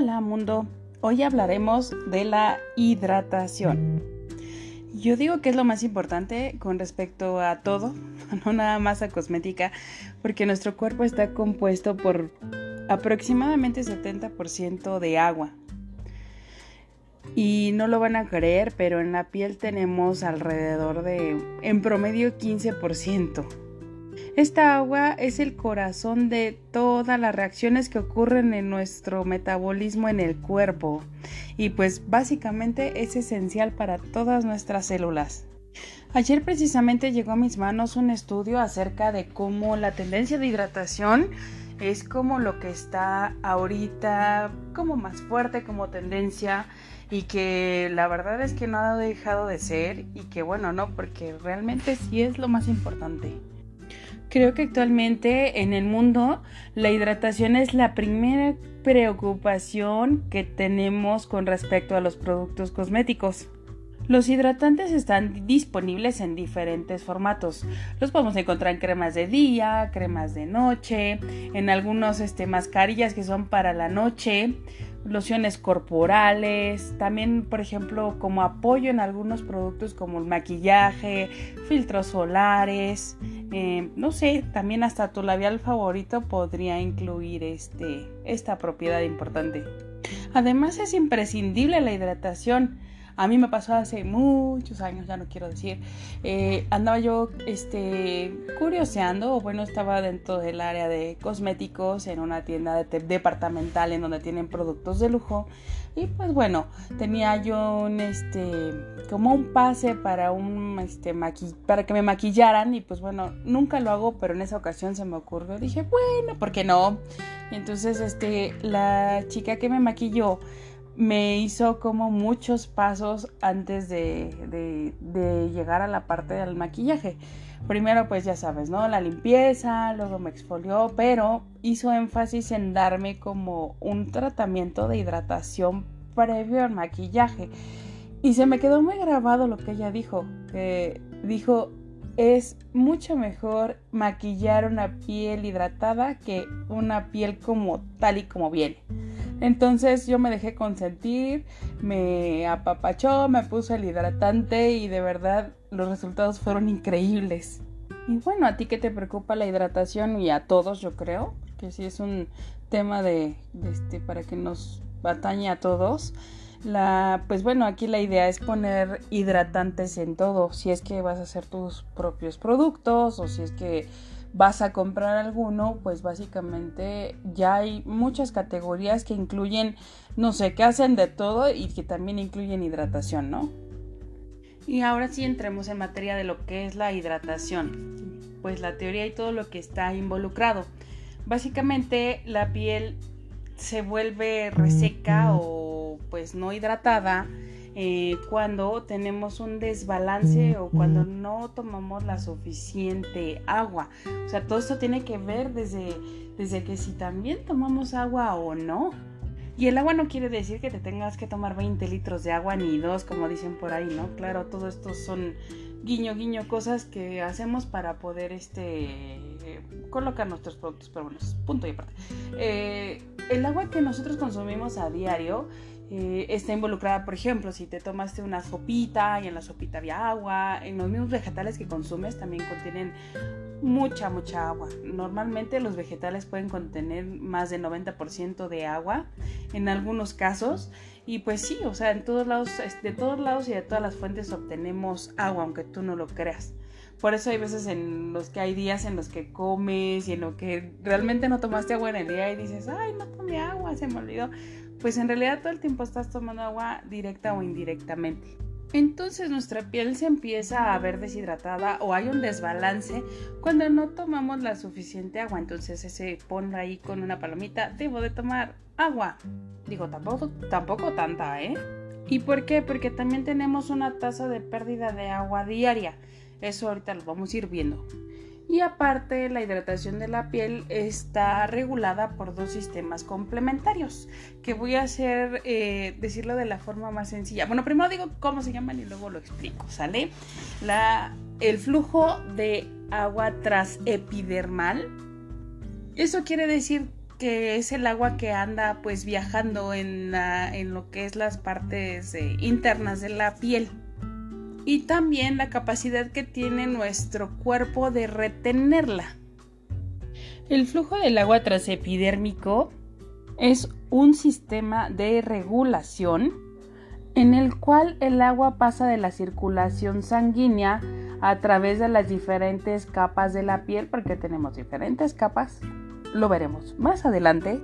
Hola mundo, hoy hablaremos de la hidratación. Yo digo que es lo más importante con respecto a todo, no nada más a cosmética, porque nuestro cuerpo está compuesto por aproximadamente 70% de agua. Y no lo van a creer, pero en la piel tenemos alrededor de, en promedio, 15%. Esta agua es el corazón de todas las reacciones que ocurren en nuestro metabolismo en el cuerpo y pues básicamente es esencial para todas nuestras células. Ayer precisamente llegó a mis manos un estudio acerca de cómo la tendencia de hidratación es como lo que está ahorita como más fuerte como tendencia y que la verdad es que no ha dejado de ser y que bueno, no, porque realmente sí es lo más importante. Creo que actualmente en el mundo la hidratación es la primera preocupación que tenemos con respecto a los productos cosméticos. Los hidratantes están disponibles en diferentes formatos. Los podemos encontrar en cremas de día, cremas de noche, en algunos este, mascarillas que son para la noche, lociones corporales, también por ejemplo como apoyo en algunos productos como el maquillaje, filtros solares, eh, no sé, también hasta tu labial favorito podría incluir este, esta propiedad importante. Además es imprescindible la hidratación. A mí me pasó hace muchos años, ya no quiero decir. Eh, andaba yo este, curioseando, o bueno, estaba dentro del área de cosméticos en una tienda departamental en donde tienen productos de lujo. Y pues bueno, tenía yo un este como un pase para un este para que me maquillaran y pues bueno, nunca lo hago, pero en esa ocasión se me ocurrió, dije, bueno, ¿por qué no? Y entonces este la chica que me maquilló me hizo como muchos pasos antes de, de, llegar a la parte del maquillaje. Primero, pues ya sabes, ¿no? La limpieza, luego me exfolió, pero hizo énfasis en darme como un tratamiento de hidratación previo al maquillaje. Y se me quedó muy grabado lo que ella dijo, que dijo, es mucho mejor maquillar una piel hidratada que una piel como tal y como viene. Entonces yo me dejé consentir, me apapachó, me puso el hidratante y de verdad los resultados fueron increíbles. Y bueno, a ti que te preocupa la hidratación y a todos yo creo, que sí es un tema de, este para que nos atañe a todos. La, pues bueno, aquí la idea es poner hidratantes en todo. Si es que vas a hacer tus propios productos o si es que vas a comprar alguno, pues básicamente ya hay muchas categorías que incluyen, no sé, que hacen de todo y que también incluyen hidratación, ¿no? Y ahora sí entremos en materia de lo que es la hidratación, pues la teoría y todo lo que está involucrado. Básicamente la piel se vuelve reseca o pues no hidratada eh, cuando tenemos un desbalance o cuando no tomamos la suficiente agua. O sea, todo esto tiene que ver desde, desde que si también tomamos agua o no. Y el agua no quiere decir que te tengas que tomar 20 litros de agua ni dos, como dicen por ahí, ¿no? Claro, todo esto son guiño, guiño, cosas que hacemos para poder este, colocar nuestros productos, pero bueno, punto y aparte. Eh, el agua que nosotros consumimos a diario eh, está involucrada, por ejemplo, si te tomaste una sopita y en la sopita había agua, en los mismos vegetales que consumes también contienen mucha, mucha agua. Normalmente los vegetales pueden contener más del 90% de agua en algunos casos y pues sí, o sea, en todos lados, de todos lados y de todas las fuentes obtenemos agua, aunque tú no lo creas. Por eso hay veces en los que hay días en los que comes y en los que realmente no tomaste agua en el día y dices, ay, no tomé agua, se me olvidó pues en realidad todo el tiempo estás tomando agua directa o indirectamente. Entonces nuestra piel se empieza a ver deshidratada o hay un desbalance cuando no tomamos la suficiente agua. Entonces se pone ahí con una palomita, debo de tomar agua. Digo, tampoco, tampoco tanta, ¿eh? ¿Y por qué? Porque también tenemos una tasa de pérdida de agua diaria. Eso ahorita lo vamos a ir viendo. Y aparte, la hidratación de la piel está regulada por dos sistemas complementarios, que voy a hacer, eh, decirlo de la forma más sencilla. Bueno, primero digo cómo se llaman y luego lo explico, ¿sale? La, el flujo de agua transepidermal. Eso quiere decir que es el agua que anda pues viajando en, en lo que es las partes eh, internas de la piel y también la capacidad que tiene nuestro cuerpo de retenerla. El flujo del agua transepidérmico es un sistema de regulación en el cual el agua pasa de la circulación sanguínea a través de las diferentes capas de la piel, porque tenemos diferentes capas, lo veremos más adelante,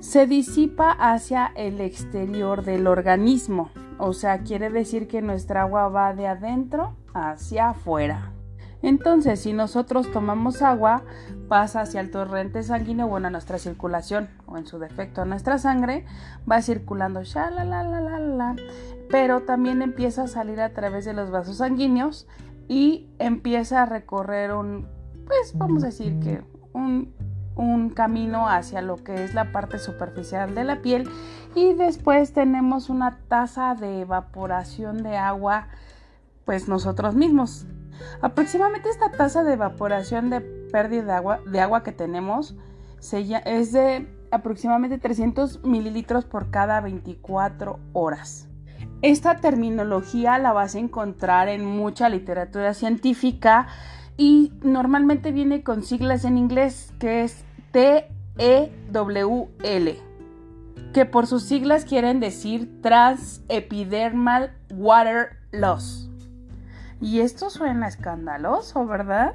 se disipa hacia el exterior del organismo. O sea, quiere decir que nuestra agua va de adentro hacia afuera. Entonces, si nosotros tomamos agua, pasa hacia el torrente sanguíneo, bueno, a nuestra circulación, o en su defecto a nuestra sangre, va circulando, la, la, la, la, la, pero también empieza a salir a través de los vasos sanguíneos y empieza a recorrer un, pues vamos a decir que un, un camino hacia lo que es la parte superficial de la piel y después tenemos una tasa de evaporación de agua pues nosotros mismos. Aproximadamente esta tasa de evaporación de pérdida de agua, de agua que tenemos es de aproximadamente 300 mililitros por cada 24 horas. Esta terminología la vas a encontrar en mucha literatura científica y normalmente viene con siglas en inglés que es TEWL, que por sus siglas quieren decir Transepidermal Water Loss. Y esto suena escandaloso, ¿verdad?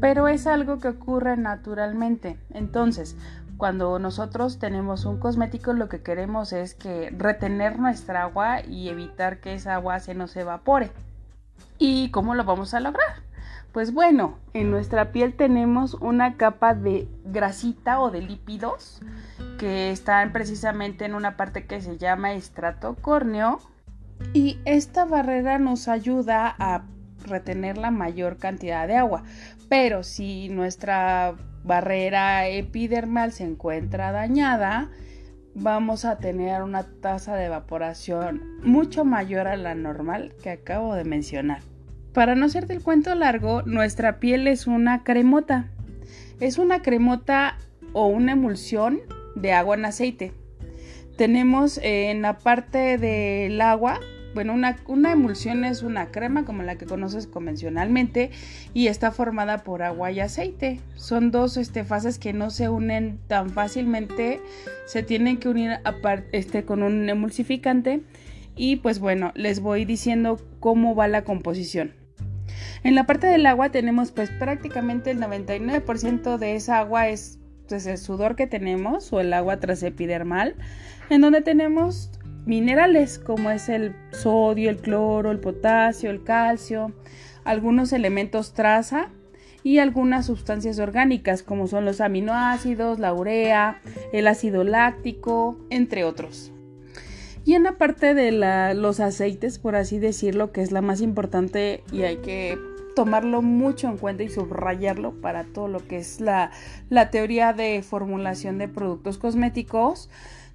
Pero es algo que ocurre naturalmente. Entonces, cuando nosotros tenemos un cosmético lo que queremos es que retener nuestra agua y evitar que esa agua se nos evapore. ¿Y cómo lo vamos a lograr? Pues bueno, en nuestra piel tenemos una capa de grasita o de lípidos que están precisamente en una parte que se llama estrato córneo y esta barrera nos ayuda a retener la mayor cantidad de agua. Pero si nuestra barrera epidermal se encuentra dañada, vamos a tener una tasa de evaporación mucho mayor a la normal que acabo de mencionar. Para no ser del cuento largo, nuestra piel es una cremota. Es una cremota o una emulsión de agua en aceite. Tenemos en la parte del agua bueno, una, emulsión es una crema como la que conoces convencionalmente y está formada por agua y aceite. Son dos este, fases que no se unen tan fácilmente, se tienen que unir este, con un emulsificante y pues bueno, les voy diciendo cómo va la composición. En la parte del agua tenemos pues prácticamente el 99% de esa agua es pues, el sudor que tenemos o el agua transepidermal, en donde tenemos minerales como es el sodio, el cloro, el potasio, el calcio, algunos elementos traza y algunas sustancias orgánicas como son los aminoácidos, la urea, el ácido láctico, entre otros. Y en la parte de los aceites, por así decirlo, que es la más importante y hay que tomarlo mucho en cuenta y subrayarlo para todo lo que es la, la teoría de formulación de productos cosméticos,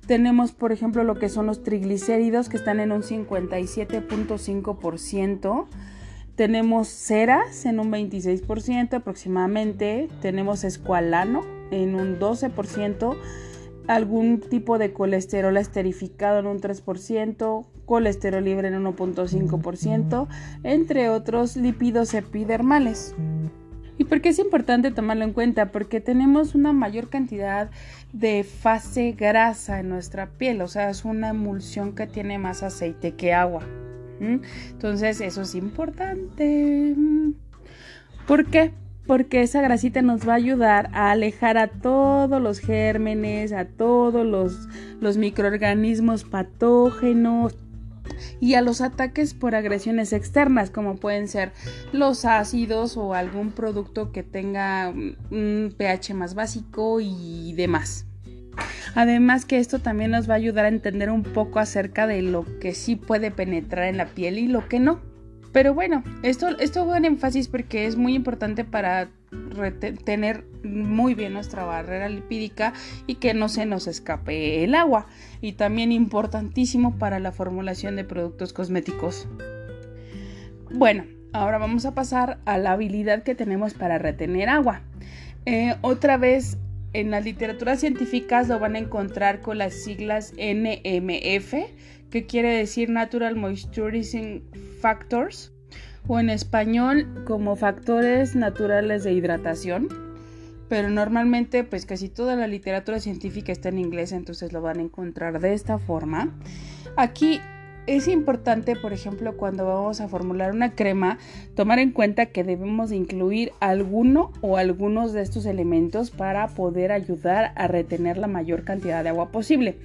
tenemos, por ejemplo, lo que son los triglicéridos que están en un 57.5%. Tenemos ceras en un 26% aproximadamente. Tenemos escualano en un 12%. Algún tipo de colesterol esterificado en un 3%. Colesterol libre en 1.5%. Entre otros lípidos epidermales. ¿Y por qué es importante tomarlo en cuenta? Porque tenemos una mayor cantidad de fase grasa en nuestra piel, o sea, es una emulsión que tiene más aceite que agua. Entonces, eso es importante. ¿Por qué? Porque esa grasita nos va a ayudar a alejar a todos los gérmenes, a todos los, los microorganismos patógenos, y a los ataques por agresiones externas como pueden ser los ácidos o algún producto que tenga un pH más básico y demás. Además que esto también nos va a ayudar a entender un poco acerca de lo que sí puede penetrar en la piel y lo que no. Pero bueno, esto, esto hago en énfasis porque es muy importante para tener muy bien nuestra barrera lipídica y que no se nos escape el agua. Y también importantísimo para la formulación de productos cosméticos. Bueno, ahora vamos a pasar a la habilidad que tenemos para retener agua. Eh, otra vez en las literaturas científicas lo van a encontrar con las siglas NMF, que quiere decir Natural Moisturizing Factors, o en español como factores naturales de hidratación. Pero normalmente pues casi toda la literatura científica está en inglés, entonces lo van a encontrar de esta forma. Aquí es importante, por ejemplo, cuando vamos a formular una crema, tomar en cuenta que debemos incluir alguno o algunos de estos elementos para poder ayudar a retener la mayor cantidad de agua posible.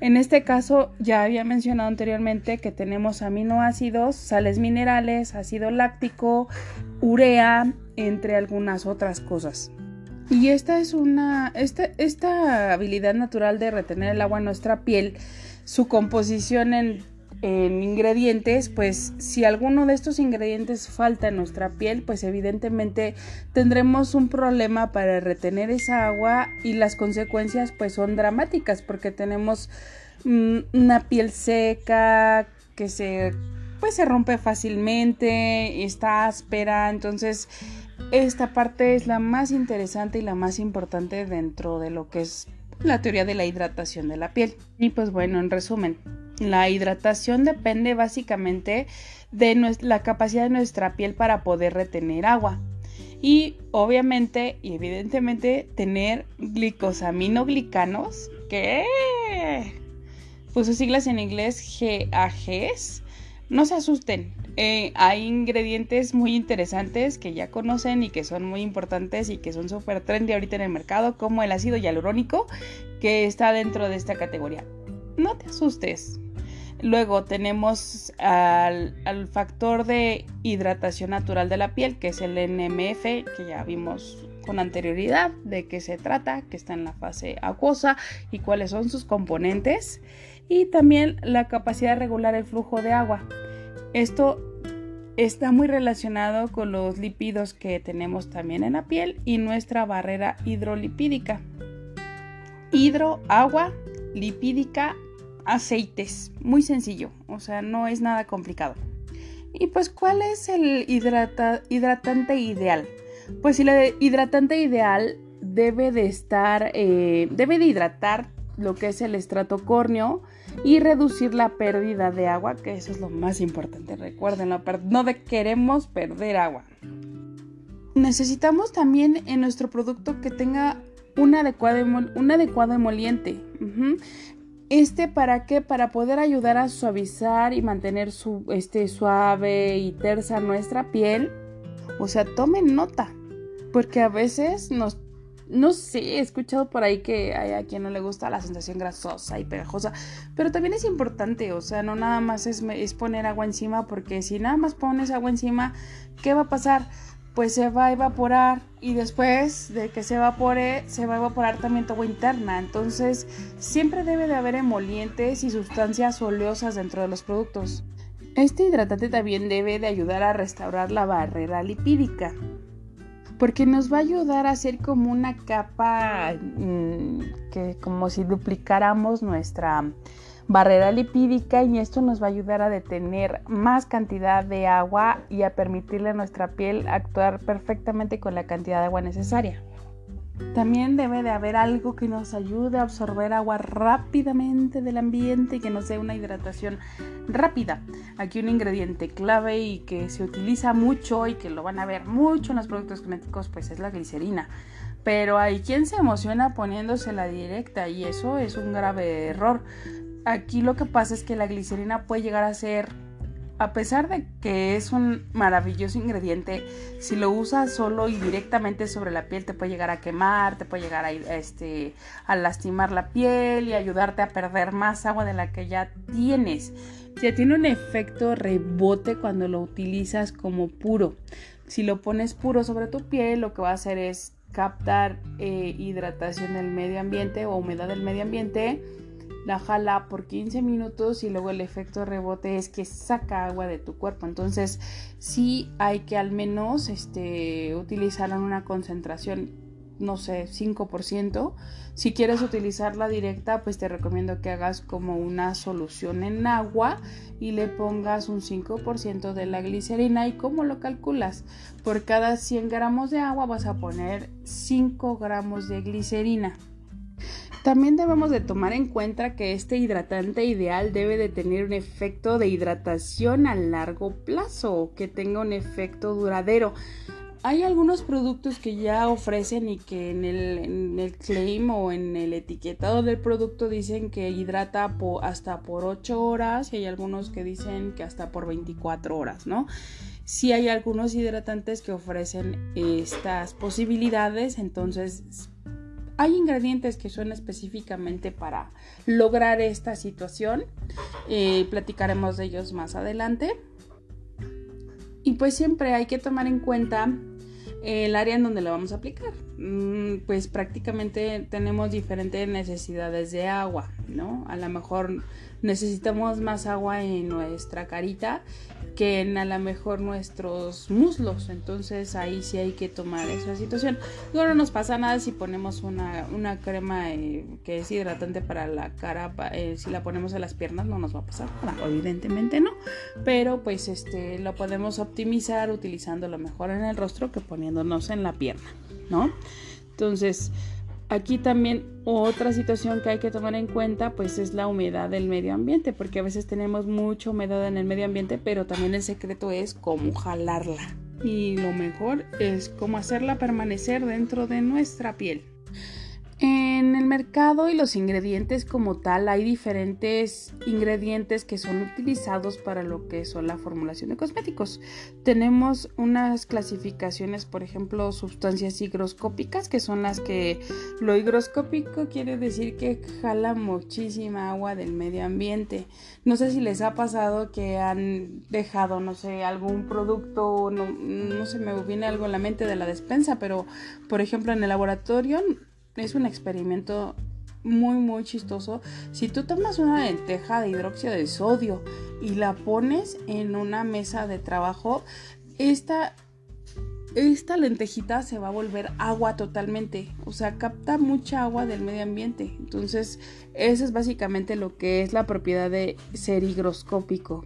En este caso ya había mencionado anteriormente que tenemos aminoácidos, sales minerales, ácido láctico, urea, entre algunas otras cosas. Y esta es una, esta, esta habilidad natural de retener el agua en nuestra piel, su composición en en ingredientes, pues si alguno de estos ingredientes falta en nuestra piel, pues evidentemente tendremos un problema para retener esa agua y las consecuencias pues son dramáticas porque tenemos mm, una piel seca que se pues se rompe fácilmente, está áspera, entonces esta parte es la más interesante y la más importante dentro de lo que es la teoría de la hidratación de la piel. Y pues bueno, en resumen, la hidratación depende básicamente de la capacidad de nuestra piel para poder retener agua. Y obviamente y evidentemente tener glicosaminoglicanos, que sus siglas en inglés GAGs, no se asusten. Eh, hay ingredientes muy interesantes que ya conocen y que son muy importantes y que son súper trendy ahorita en el mercado, como el ácido hialurónico, que está dentro de esta categoría. No te asustes, Luego tenemos al, factor de hidratación natural de la piel, que es el NMF, que ya vimos con anterioridad de qué se trata, que está en la fase acuosa y cuáles son sus componentes. Y también la capacidad de regular el flujo de agua. Esto está muy relacionado con los lípidos que tenemos también en la piel y nuestra barrera hidrolipídica. Hidro, agua, lipídica, aceites. Muy sencillo, o sea, no es nada complicado. Y pues, ¿cuál es el hidratante ideal? Pues si el hidratante ideal debe de estar, eh, debe de hidratar lo que es el estrato córneo y reducir la pérdida de agua, que eso es lo más importante. Recuerden, no queremos perder agua. Necesitamos también en nuestro producto que tenga un adecuado, un adecuado emoliente. Este para qué? Para poder ayudar a suavizar y mantener su, este, suave y tersa nuestra piel. O sea, tomen nota. Porque a veces nos... No sé, he escuchado por ahí que hay a quien no le gusta la sensación grasosa y pegajosa. Pero también es importante, o sea, no nada más es, es poner agua encima. Porque si nada más pones agua encima, ¿qué va a pasar? Pues se va a evaporar y después de que se evapore se va a evaporar también tu agua interna. Entonces siempre debe de haber emolientes y sustancias oleosas dentro de los productos. Este hidratante también debe de ayudar a restaurar la barrera lipídica porque nos va a ayudar a hacer como una capa mm, que como si duplicáramos nuestra barrera lipídica y esto nos va a ayudar a detener más cantidad de agua y a permitirle a nuestra piel actuar perfectamente con la cantidad de agua necesaria. También debe de haber algo que nos ayude a absorber agua rápidamente del ambiente y que nos dé una hidratación rápida. Aquí un ingrediente clave y que se utiliza mucho y que lo van a ver mucho en los productos cosméticos pues es la glicerina. Pero hay quien se emociona poniéndose la directa y eso es un grave error aquí lo que pasa es que la glicerina puede llegar a ser, a pesar de que es un maravilloso ingrediente, si lo usas solo y directamente sobre la piel te puede llegar a quemar, te puede llegar a, este, a lastimar la piel y ayudarte a perder más agua de la que ya tienes. Ya tiene un efecto rebote cuando lo utilizas como puro. Si lo pones puro sobre tu piel, lo que va a hacer es captar eh, hidratación del medio ambiente o humedad del medio ambiente la jala por 15 minutos y luego el efecto rebote es que saca agua de tu cuerpo. Entonces sí hay que al menos este, utilizarla en una concentración no sé, 5%. Si quieres utilizarla directa, pues te recomiendo que hagas como una solución en agua y le pongas un 5% de la glicerina. ¿Y cómo lo calculas? Por cada 100 gramos de agua vas a poner 5 gramos de glicerina. También debemos de tomar en cuenta que este hidratante ideal debe de tener un efecto de hidratación a largo plazo, que tenga un efecto duradero hay algunos productos que ya ofrecen y que en el, claim o en el etiquetado del producto dicen que hidrata hasta por 8 horas y hay algunos que dicen que hasta por 24 horas, ¿no? Sí hay algunos hidratantes que ofrecen estas posibilidades, entonces hay ingredientes que son específicamente para lograr esta situación. Eh, platicaremos de ellos más adelante. Y pues siempre hay que tomar en cuenta el área en donde lo vamos a aplicar. Mm, pues prácticamente tenemos diferentes necesidades de agua, ¿no? A lo mejor necesitamos más agua en nuestra carita que en a lo mejor nuestros muslos. Entonces ahí sí hay que tomar esa situación. No nos pasa nada si ponemos una, crema eh, que es hidratante para la cara. Eh, si la ponemos en las piernas no nos va a pasar nada. Evidentemente no. Pero pues este lo podemos optimizar utilizando lo mejor en el rostro que poniéndonos en la pierna, ¿no? Entonces Aquí también otra situación que hay que tomar en cuenta pues es la humedad del medio ambiente, porque a veces tenemos mucha humedad en el medio ambiente, pero también el secreto es cómo jalarla. Y lo mejor es cómo hacerla permanecer dentro de nuestra piel. En el mercado y los ingredientes como tal hay diferentes ingredientes que son utilizados para lo que son la formulación de cosméticos. Tenemos unas clasificaciones, por ejemplo, sustancias higroscópicas, que son las que lo higroscópico quiere decir que jala muchísima agua del medio ambiente. No sé si les ha pasado que han dejado, no sé, algún producto, no, no se me viene algo en la mente de la despensa, pero por ejemplo en el laboratorio es un experimento muy muy chistoso. Si tú tomas una lenteja de hidróxido de sodio y la pones en una mesa de trabajo, esta, esta lentejita se va a volver agua totalmente. O sea, capta mucha agua del medio ambiente. Entonces, eso es básicamente lo que es la propiedad de ser higroscópico.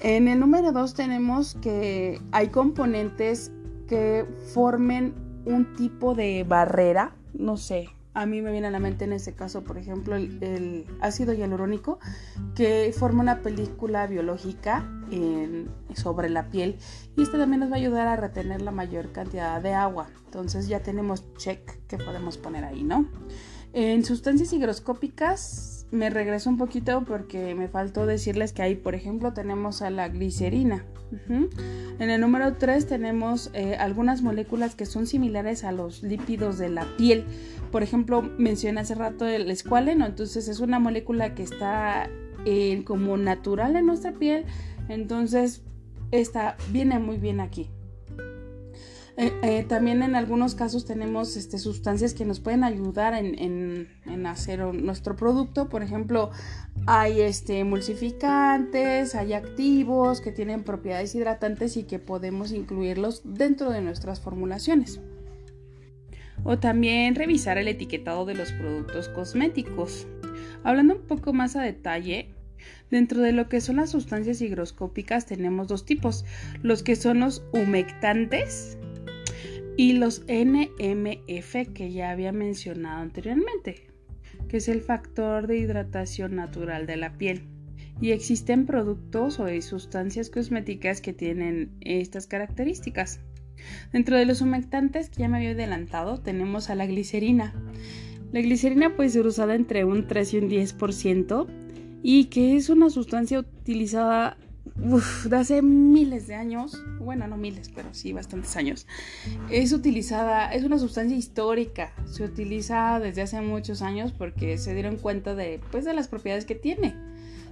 En el número 2 tenemos que hay componentes que formen un tipo de barrera no sé, a mí me viene a la mente en este caso, por ejemplo, el, ácido hialurónico, que forma una película biológica sobre la piel y esto también nos va a ayudar a retener la mayor cantidad de agua. Entonces ya tenemos check que podemos poner ahí, ¿no? En sustancias higroscópicas me regreso un poquito porque me faltó decirles que ahí, por ejemplo, tenemos a la glicerina. En el número 3 tenemos eh, algunas moléculas que son similares a los lípidos de la piel. Por ejemplo, mencioné hace rato el escualeno, entonces es una molécula que está como natural en nuestra piel, entonces esta viene muy bien aquí. Eh, eh, también en algunos casos tenemos este, sustancias que nos pueden ayudar en, hacer nuestro producto. Por ejemplo, hay este, emulsificantes, hay activos que tienen propiedades hidratantes y que podemos incluirlos dentro de nuestras formulaciones. O también revisar el etiquetado de los productos cosméticos. Hablando un poco más a detalle, Dentro de lo que son las sustancias higroscópicas tenemos dos tipos, los que son los humectantes y los NMF que ya había mencionado anteriormente, que es el factor de hidratación natural de la piel. Y existen productos o sustancias cosméticas que tienen estas características. Dentro de los humectantes que ya me había adelantado tenemos a la glicerina. La glicerina puede ser usada entre un 3 y un 10% y que es una sustancia utilizada de hace miles de años, bueno, no miles, pero sí bastantes años, es utilizada, es una sustancia histórica, se utiliza desde hace muchos años porque se dieron cuenta de, pues, de las propiedades que tiene.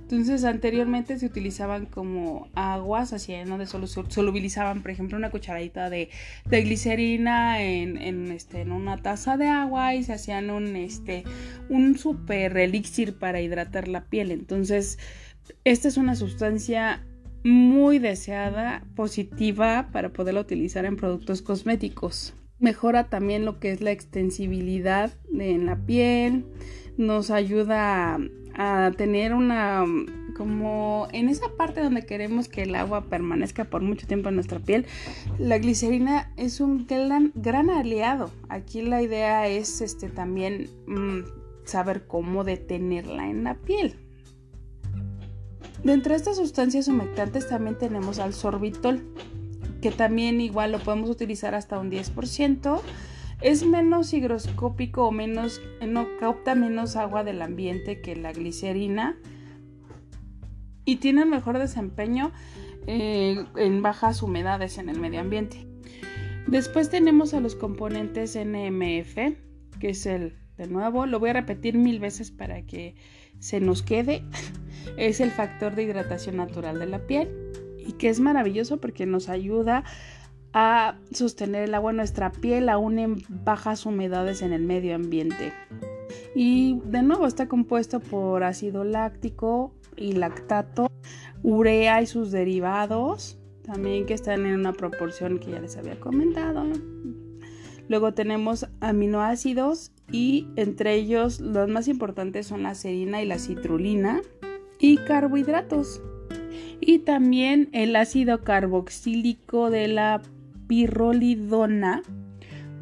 Entonces, anteriormente se utilizaban como aguas, hacían donde solo solubilizaban, por ejemplo, una cucharadita de, de glicerina en, en, este, en una taza de agua y se hacían un, este, un super elixir para hidratar la piel. Entonces, esta es una sustancia muy deseada, positiva para poderla utilizar en productos cosméticos. Mejora también lo que es la extensibilidad en la piel, nos ayuda a, tener una como en esa parte donde queremos que el agua permanezca por mucho tiempo en nuestra piel, la glicerina es un gran, gran aliado. Aquí la idea es este también mm, saber cómo detenerla en la piel. Dentro de estas sustancias humectantes también tenemos al sorbitol, que también igual lo podemos utilizar hasta un 10%. Es menos higroscópico o menos, no capta menos agua del ambiente que la glicerina y tiene mejor desempeño eh, en bajas humedades en el medio ambiente. Después tenemos a los componentes NMF, que es el, de nuevo, lo voy a repetir mil veces para que se nos quede. es el factor de hidratación natural de la piel y que es maravilloso porque nos ayuda a sostener el agua en nuestra piel aún en bajas humedades en el medio ambiente. Y de nuevo está compuesto por ácido láctico y lactato, urea y sus derivados, también que están en una proporción que ya les había comentado. Luego tenemos aminoácidos y entre ellos los más importantes son la serina y la citrulina y carbohidratos. Y también el ácido carboxílico de la pirrolidona,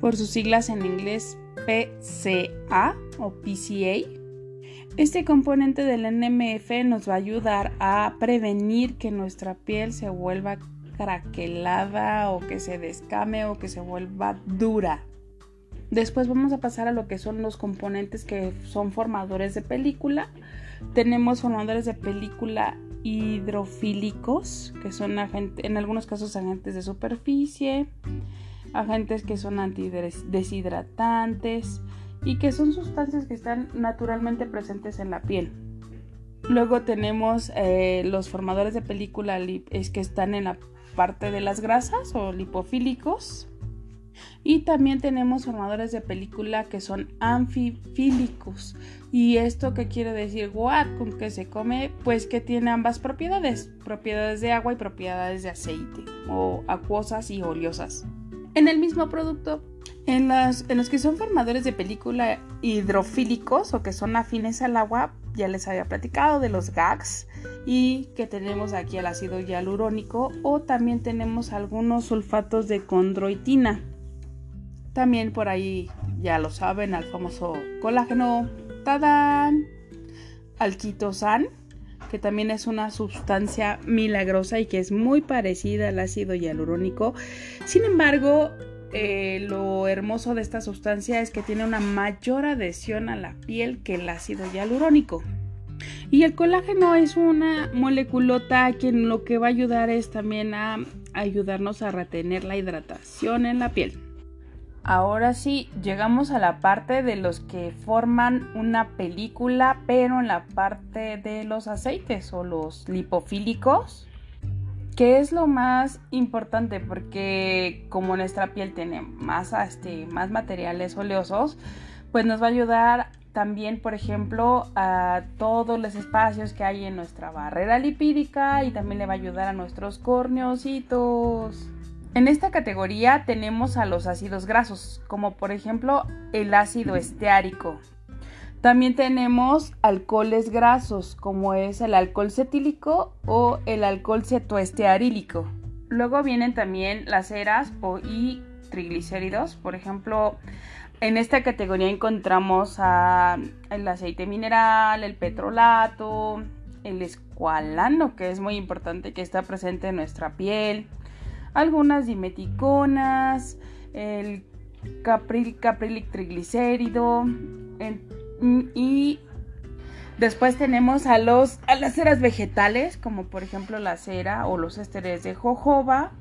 por sus siglas en inglés PCA o PCA. Este componente del NMF nos va a ayudar a prevenir que nuestra piel se vuelva craquelada o que se descame o que se vuelva dura. Después vamos a pasar a lo que son los componentes que son formadores de película. Tenemos formadores de película hidrofílicos, que son en algunos casos agentes de superficie, agentes que son antideshidratantes y que son sustancias que están naturalmente presentes en la piel. Luego tenemos eh, los formadores de película es que están en la parte de las grasas o lipofílicos. Y también tenemos formadores de película que son anfifílicos. ¿Y esto qué quiere decir? ¿What? ¿Con se come? Pues que tiene ambas propiedades. Propiedades de agua y propiedades de aceite. O acuosas y oleosas. En el mismo producto. En, en los que son formadores de película hidrofílicos o que son afines al agua, ya les había platicado de los GAGs y que tenemos aquí el ácido hialurónico o también tenemos algunos sulfatos de condroitina también por ahí, ya lo saben, al famoso colágeno, ¡tadán! Al quitosan, que también es una sustancia milagrosa y que es muy parecida al ácido hialurónico. Sin embargo, eh, lo hermoso de esta sustancia es que tiene una mayor adhesión a la piel que el ácido hialurónico. Y el colágeno es una moleculota que lo que va a ayudar es también a ayudarnos a retener la hidratación en la piel. Ahora sí, llegamos a la parte de los que forman una película, pero en la parte de los aceites o los lipofílicos, que es lo más importante porque como nuestra piel tiene más, este, más materiales oleosos, pues nos va a ayudar también, por ejemplo, a todos los espacios que hay en nuestra barrera lipídica y también le va a ayudar a nuestros corneocitos. En esta categoría tenemos a los ácidos grasos, como por ejemplo el ácido esteárico. También tenemos alcoholes grasos, como es el alcohol cetílico o el alcohol cetoestearílico. Luego vienen también las ceras o y triglicéridos, por ejemplo, en esta categoría encontramos el aceite mineral, el petrolato, el escualano, que es muy importante que está presente en nuestra piel, algunas dimeticonas, el capril, caprilic triglicérido y después tenemos a, los, a las ceras vegetales como por ejemplo la cera o los ésteres de jojoba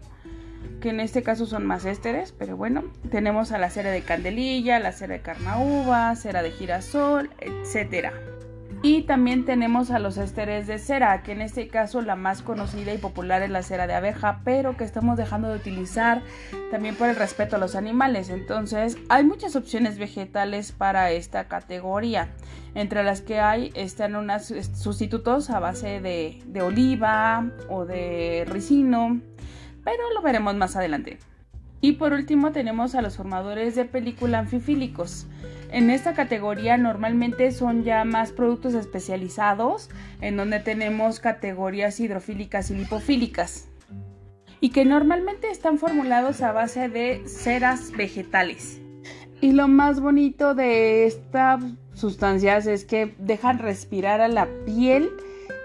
que en este caso son más ésteres, pero bueno, tenemos a la cera de candelilla, la cera de carnaúba, cera de girasol, etcétera. Y también tenemos a los ésteres de cera, que en este caso la más conocida y popular es la cera de abeja, pero que estamos dejando de utilizar también por el respeto a los animales. Entonces hay muchas opciones vegetales para esta categoría, entre las que hay están unos sustitutos a base de, de oliva o de ricino, pero lo veremos más adelante. Y por último tenemos a los formadores de película anfifílicos. En esta categoría normalmente son ya más productos especializados, en donde tenemos categorías hidrofílicas y lipofílicas, y que normalmente están formulados a base de ceras vegetales. Y lo más bonito de estas sustancias es que dejan respirar a la piel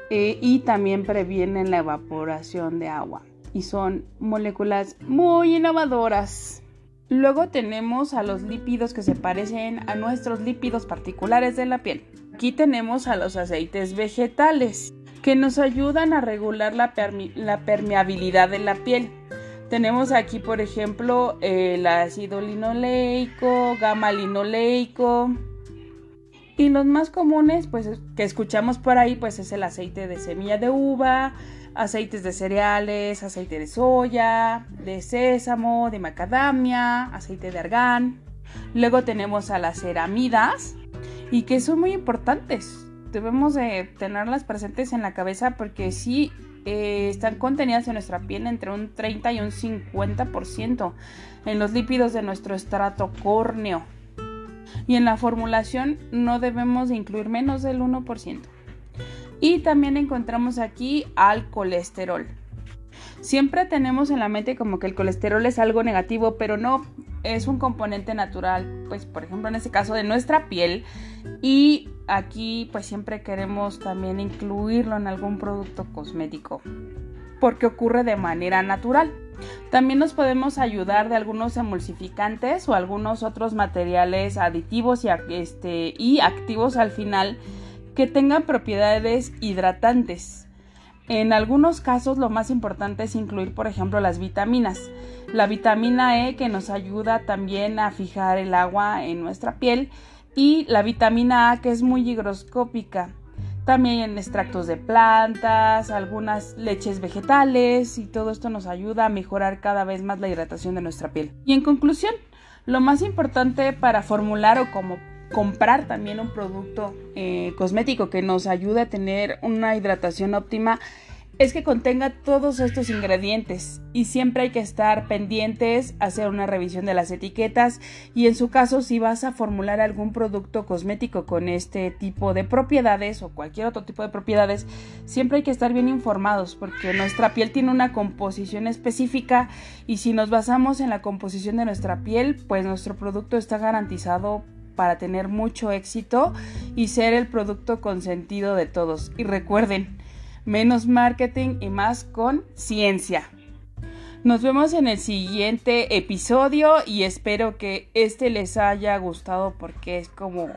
eh, y también previenen la evaporación de agua y son moléculas muy innovadoras. Luego tenemos a los lípidos que se parecen a nuestros lípidos particulares de la piel. Aquí tenemos a los aceites vegetales que nos ayudan a regular la, permeabilidad de la piel. Tenemos aquí, por ejemplo, el ácido linoleico, gamma linoleico. Y los más comunes, pues, que escuchamos por ahí, pues es el aceite de semilla de uva, aceites de cereales, aceite de soya, de sésamo, de macadamia, aceite de argán. Luego tenemos a las ceramidas y que son muy importantes. Debemos de tenerlas presentes en la cabeza porque sí eh, están contenidas en nuestra piel entre un 30 y un 50% en los lípidos de nuestro estrato córneo. Y en la formulación no debemos de incluir menos del 1%. Y también encontramos aquí al colesterol. Siempre tenemos en la mente como que el colesterol es algo negativo, pero no, es un componente natural, pues por ejemplo en este caso de nuestra piel y aquí pues siempre queremos también incluirlo en algún producto cosmético porque ocurre de manera natural. También nos podemos ayudar de algunos emulsificantes o algunos otros materiales aditivos y, este, y activos al final que tengan propiedades hidratantes. En algunos casos lo más importante es incluir, por ejemplo, las vitaminas. La vitamina E que nos ayuda también a fijar el agua en nuestra piel y la vitamina A que es muy higroscópica. También en extractos de plantas, algunas leches vegetales y todo esto nos ayuda a mejorar cada vez más la hidratación de nuestra piel. Y en conclusión, lo más importante para formular o como comprar también un producto eh, cosmético que nos ayude a tener una hidratación óptima es que contenga todos estos ingredientes. Y siempre hay que estar pendientes, hacer una revisión de las etiquetas. Y en su caso si vas a formular algún producto cosmético con este tipo de propiedades o cualquier otro tipo de propiedades, siempre hay que estar bien informados porque nuestra piel tiene una composición específica. Y si nos basamos en la composición de nuestra piel, pues nuestro producto está garantizado para tener mucho éxito y ser el producto consentido de todos. Y recuerden, menos marketing y más con ciencia. Nos vemos en el siguiente episodio y espero que este les haya gustado porque es como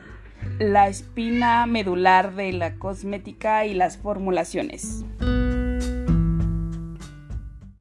la espina medular de la cosmética y las formulaciones.